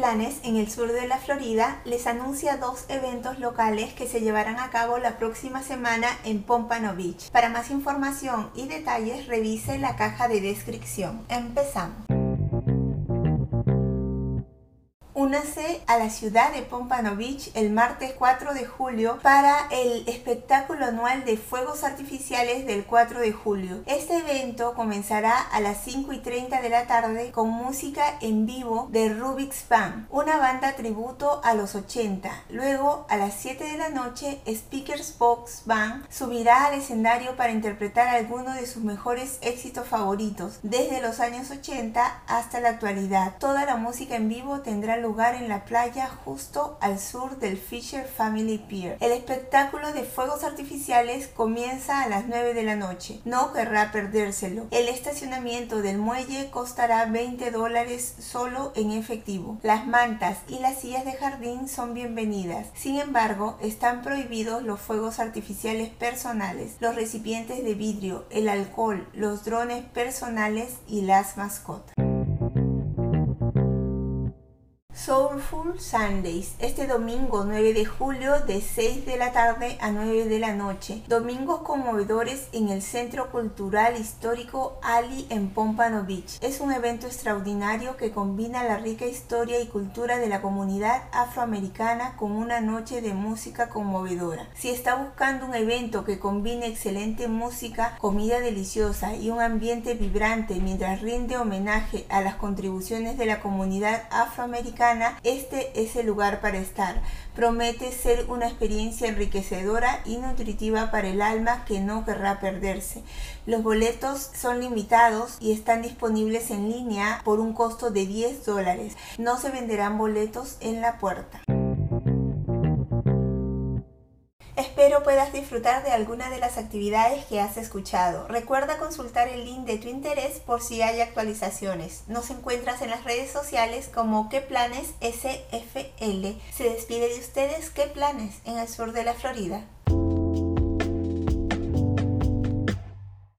planes en el sur de la Florida les anuncia dos eventos locales que se llevarán a cabo la próxima semana en Pompano Beach. Para más información y detalles revise la caja de descripción. Empezamos. Únase a la ciudad de Pompano Beach el martes 4 de julio para el espectáculo anual de fuegos artificiales del 4 de julio. Este evento comenzará a las 5 y 30 de la tarde con música en vivo de Rubik's Band, una banda tributo a los 80. Luego, a las 7 de la noche, Speakers Box Band subirá al escenario para interpretar algunos de sus mejores éxitos favoritos, desde los años 80 hasta la actualidad. Toda la música en vivo tendrá lugar en la playa justo al sur del Fisher Family Pier. El espectáculo de fuegos artificiales comienza a las 9 de la noche. No querrá perdérselo. El estacionamiento del muelle costará 20 dólares solo en efectivo. Las mantas y las sillas de jardín son bienvenidas. Sin embargo, están prohibidos los fuegos artificiales personales, los recipientes de vidrio, el alcohol, los drones personales y las mascotas. Soulful Sundays, este domingo 9 de julio de 6 de la tarde a 9 de la noche. Domingos conmovedores en el Centro Cultural Histórico Ali en Pompano Beach. Es un evento extraordinario que combina la rica historia y cultura de la comunidad afroamericana con una noche de música conmovedora. Si está buscando un evento que combine excelente música, comida deliciosa y un ambiente vibrante mientras rinde homenaje a las contribuciones de la comunidad afroamericana, este es el lugar para estar. Promete ser una experiencia enriquecedora y nutritiva para el alma que no querrá perderse. Los boletos son limitados y están disponibles en línea por un costo de 10 dólares. No se venderán boletos en la puerta. Espero puedas disfrutar de alguna de las actividades que has escuchado. Recuerda consultar el link de tu interés por si hay actualizaciones. Nos encuentras en las redes sociales como qué planes SFL. Se despide de ustedes qué planes en el sur de la Florida.